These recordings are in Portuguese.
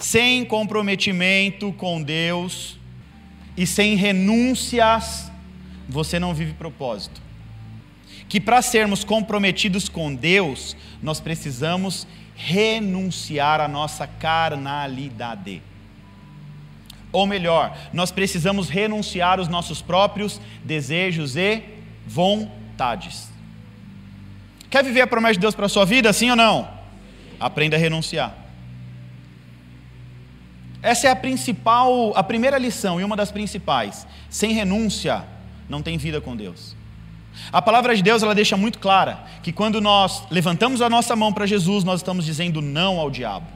sem comprometimento com Deus e sem renúncias, você não vive propósito. Que para sermos comprometidos com Deus, nós precisamos renunciar à nossa carnalidade. Ou melhor, nós precisamos renunciar aos nossos próprios desejos e vontades. Quer viver a promessa de Deus para a sua vida, sim ou não? Aprenda a renunciar. Essa é a principal, a primeira lição e uma das principais. Sem renúncia, não tem vida com Deus. A palavra de Deus ela deixa muito clara que quando nós levantamos a nossa mão para Jesus, nós estamos dizendo não ao diabo.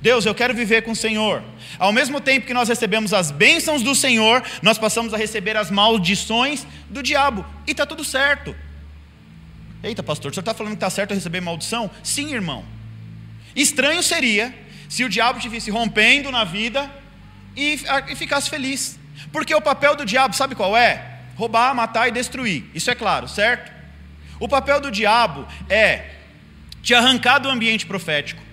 Deus, eu quero viver com o Senhor. Ao mesmo tempo que nós recebemos as bênçãos do Senhor, nós passamos a receber as maldições do diabo. E está tudo certo. Eita, pastor, o senhor está falando que está certo receber maldição? Sim, irmão. Estranho seria se o diabo estivesse rompendo na vida e, e ficasse feliz. Porque o papel do diabo, sabe qual é? Roubar, matar e destruir. Isso é claro, certo? O papel do diabo é te arrancar do ambiente profético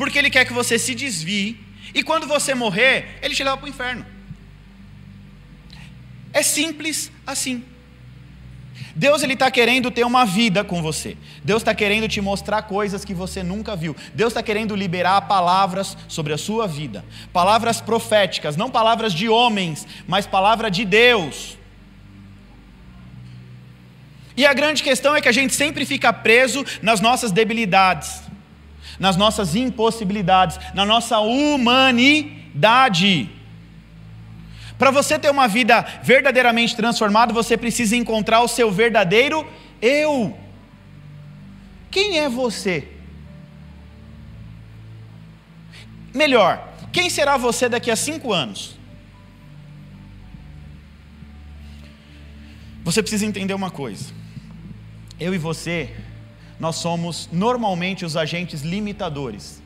porque ele quer que você se desvie, e quando você morrer, ele te leva para o inferno. É simples assim. Deus ele está querendo ter uma vida com você. Deus está querendo te mostrar coisas que você nunca viu. Deus está querendo liberar palavras sobre a sua vida, palavras proféticas, não palavras de homens, mas palavra de Deus. E a grande questão é que a gente sempre fica preso nas nossas debilidades nas nossas impossibilidades, na nossa humanidade. Para você ter uma vida verdadeiramente transformada, você precisa encontrar o seu verdadeiro eu. Quem é você? Melhor, quem será você daqui a cinco anos? Você precisa entender uma coisa. Eu e você nós somos normalmente os agentes limitadores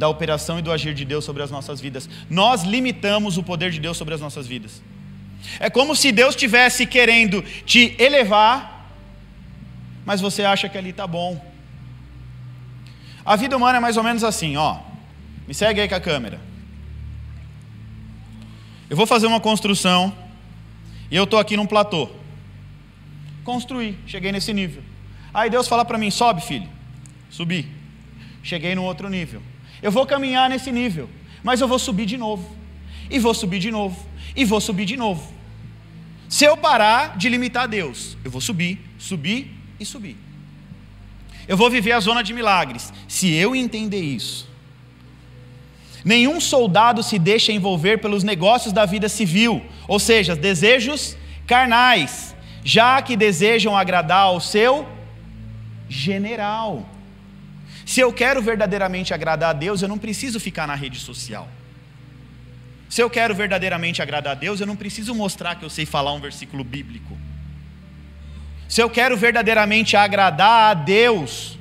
da operação e do agir de Deus sobre as nossas vidas. Nós limitamos o poder de Deus sobre as nossas vidas. É como se Deus estivesse querendo te elevar, mas você acha que ali está bom. A vida humana é mais ou menos assim, ó. Me segue aí com a câmera. Eu vou fazer uma construção e eu estou aqui num platô. Construí, cheguei nesse nível. Aí Deus fala para mim: sobe, filho. Subi. Cheguei no outro nível. Eu vou caminhar nesse nível, mas eu vou subir de novo. E vou subir de novo. E vou subir de novo. Se eu parar de limitar Deus, eu vou subir, subir e subir. Eu vou viver a zona de milagres. Se eu entender isso. Nenhum soldado se deixa envolver pelos negócios da vida civil, ou seja, desejos carnais, já que desejam agradar ao seu general. Se eu quero verdadeiramente agradar a Deus, eu não preciso ficar na rede social. Se eu quero verdadeiramente agradar a Deus, eu não preciso mostrar que eu sei falar um versículo bíblico. Se eu quero verdadeiramente agradar a Deus,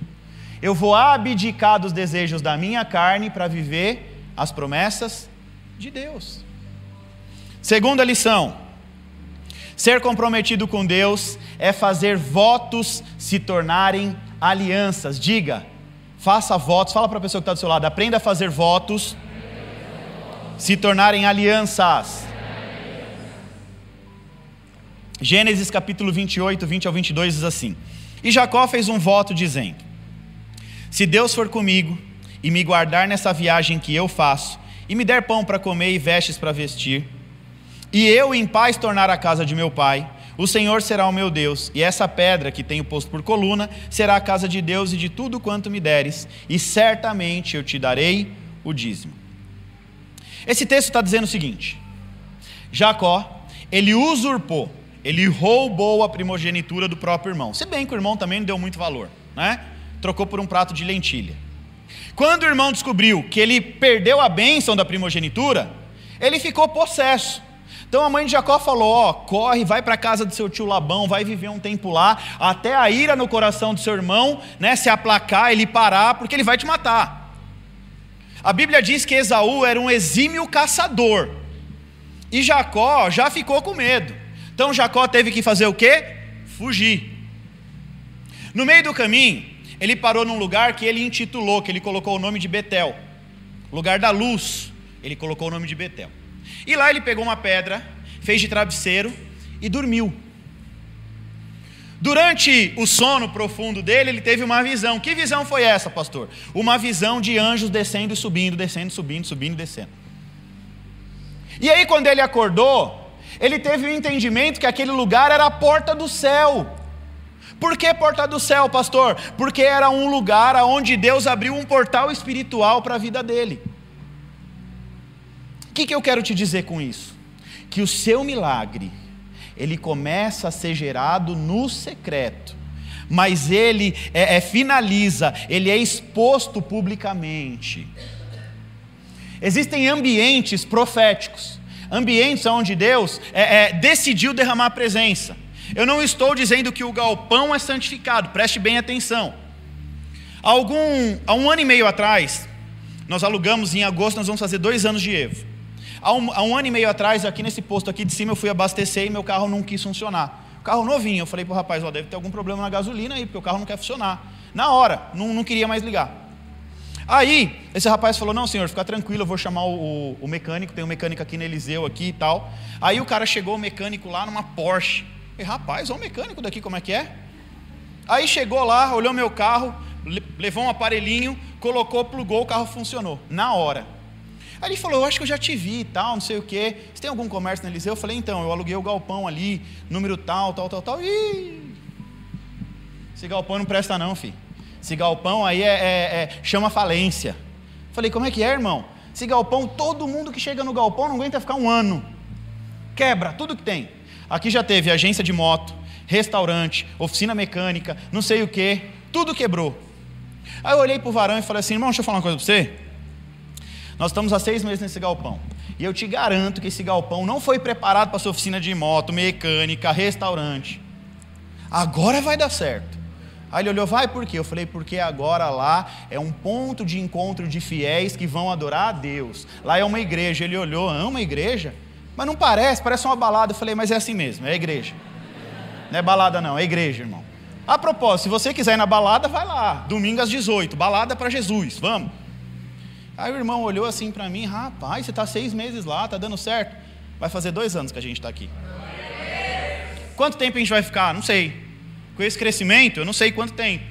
eu vou abdicar dos desejos da minha carne para viver as promessas de Deus. Segunda lição: ser comprometido com Deus é fazer votos se tornarem alianças. Diga, faça votos. Fala para a pessoa que está do seu lado, aprenda a fazer votos se tornarem alianças. Gênesis capítulo 28, 20 ao 22 diz assim: E Jacó fez um voto dizendo: Se Deus for comigo e me guardar nessa viagem que eu faço, e me der pão para comer e vestes para vestir, e eu em paz tornar a casa de meu pai, o Senhor será o meu Deus, e essa pedra que tenho posto por coluna será a casa de Deus e de tudo quanto me deres, e certamente eu te darei o dízimo. Esse texto está dizendo o seguinte: Jacó, ele usurpou, ele roubou a primogenitura do próprio irmão, se bem que o irmão também não deu muito valor, né? Trocou por um prato de lentilha. Quando o irmão descobriu que ele perdeu a bênção da primogenitura, ele ficou possesso. Então a mãe de Jacó falou: Ó, corre, vai para a casa do seu tio Labão, vai viver um tempo lá, até a ira no coração do seu irmão né, se aplacar, ele parar, porque ele vai te matar. A Bíblia diz que Esaú era um exímio caçador, e Jacó já ficou com medo. Então Jacó teve que fazer o quê? Fugir. No meio do caminho, ele parou num lugar que ele intitulou, que ele colocou o nome de Betel. lugar da luz, ele colocou o nome de Betel. E lá ele pegou uma pedra, fez de travesseiro e dormiu. Durante o sono profundo dele, ele teve uma visão. Que visão foi essa, pastor? Uma visão de anjos descendo e subindo, descendo, subindo, subindo e descendo. E aí, quando ele acordou, ele teve o um entendimento que aquele lugar era a porta do céu. Por que porta do céu, pastor? Porque era um lugar onde Deus abriu um portal espiritual para a vida dele. Que, que eu quero te dizer com isso? Que o seu milagre, ele começa a ser gerado no secreto, mas ele é, é, finaliza, ele é exposto publicamente. Existem ambientes proféticos, ambientes onde Deus é, é, decidiu derramar a presença. Eu não estou dizendo que o galpão é santificado, preste bem atenção. Algum, há um ano e meio atrás, nós alugamos em agosto, nós vamos fazer dois anos de Evo. Há um, há um ano e meio atrás, aqui nesse posto aqui de cima, eu fui abastecer e meu carro não quis funcionar. Carro novinho, eu falei para o rapaz, ó, deve ter algum problema na gasolina aí, porque o carro não quer funcionar. Na hora, não, não queria mais ligar. Aí, esse rapaz falou: Não, senhor, fica tranquilo, eu vou chamar o, o, mecânico. Tem um mecânico aqui no Eliseu aqui e tal. Aí o cara chegou, o mecânico lá numa Porsche. E rapaz, olha o mecânico daqui, como é que é? Aí chegou lá, olhou meu carro, levou um aparelhinho, colocou, plugou, o carro funcionou. Na hora. Aí ele falou, eu acho que eu já te vi e tal, não sei o quê. Você tem algum comércio na Eliseu? Eu falei, então, eu aluguei o galpão ali, número tal, tal, tal, tal. Ih, esse galpão não presta não, filho. Esse galpão aí é, é, é, chama falência. Falei, como é que é, irmão? Esse galpão, todo mundo que chega no galpão não aguenta ficar um ano. Quebra tudo que tem. Aqui já teve agência de moto, restaurante, oficina mecânica, não sei o que, tudo quebrou. Aí eu olhei para o varão e falei assim, irmão, deixa eu falar uma coisa para você. Nós estamos há seis meses nesse galpão. E eu te garanto que esse galpão não foi preparado para sua oficina de moto, mecânica, restaurante. Agora vai dar certo. Aí ele olhou, vai por quê? Eu falei, porque agora lá é um ponto de encontro de fiéis que vão adorar a Deus. Lá é uma igreja. Ele olhou, é uma igreja? Mas não parece, parece uma balada. Eu falei, mas é assim mesmo, é igreja. Não é balada, não, é igreja, irmão. A propósito, se você quiser ir na balada, vai lá, domingo às 18, balada para Jesus, vamos. Aí o irmão olhou assim para mim, rapaz, você está seis meses lá, está dando certo. Vai fazer dois anos que a gente está aqui. Quanto tempo a gente vai ficar? Não sei. Com esse crescimento, eu não sei quanto tempo.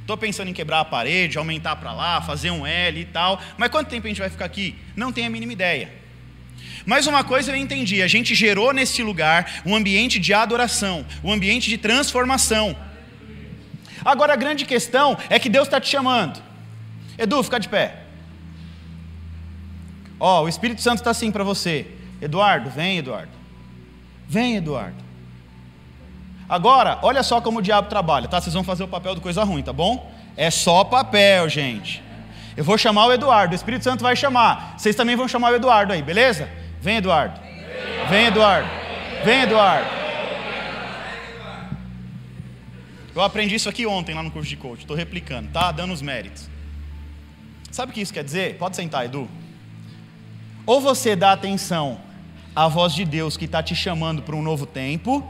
Estou pensando em quebrar a parede, aumentar para lá, fazer um L e tal. Mas quanto tempo a gente vai ficar aqui? Não tenho a mínima ideia. Mas uma coisa eu entendi: a gente gerou nesse lugar um ambiente de adoração, um ambiente de transformação. Agora a grande questão é que Deus está te chamando. Edu, fica de pé. Ó, oh, o Espírito Santo está assim para você. Eduardo, vem, Eduardo. Vem, Eduardo. Agora, olha só como o diabo trabalha, tá? Vocês vão fazer o papel do coisa ruim, tá bom? É só papel, gente. Eu vou chamar o Eduardo, o Espírito Santo vai chamar. Vocês também vão chamar o Eduardo aí, beleza? Vem, Eduardo. Vem, Eduardo. Vem, Eduardo. Eu aprendi isso aqui ontem lá no curso de coach. Estou replicando, tá? Dando os méritos. Sabe o que isso quer dizer? Pode sentar, Edu. Ou você dá atenção à voz de Deus que está te chamando para um novo tempo,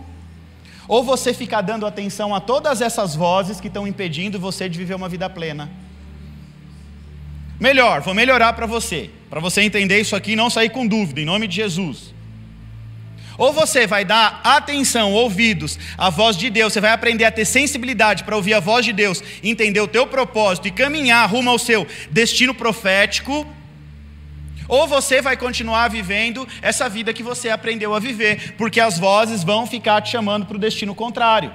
ou você fica dando atenção a todas essas vozes que estão impedindo você de viver uma vida plena. Melhor, vou melhorar para você, para você entender isso aqui e não sair com dúvida, em nome de Jesus. Ou você vai dar atenção, ouvidos à voz de Deus, você vai aprender a ter sensibilidade para ouvir a voz de Deus, entender o teu propósito e caminhar rumo ao seu destino profético. Ou você vai continuar vivendo essa vida que você aprendeu a viver, porque as vozes vão ficar te chamando para o destino contrário.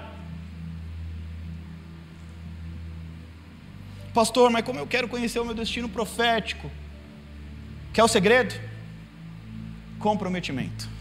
Pastor, mas como eu quero conhecer o meu destino profético? Quer o segredo? Comprometimento.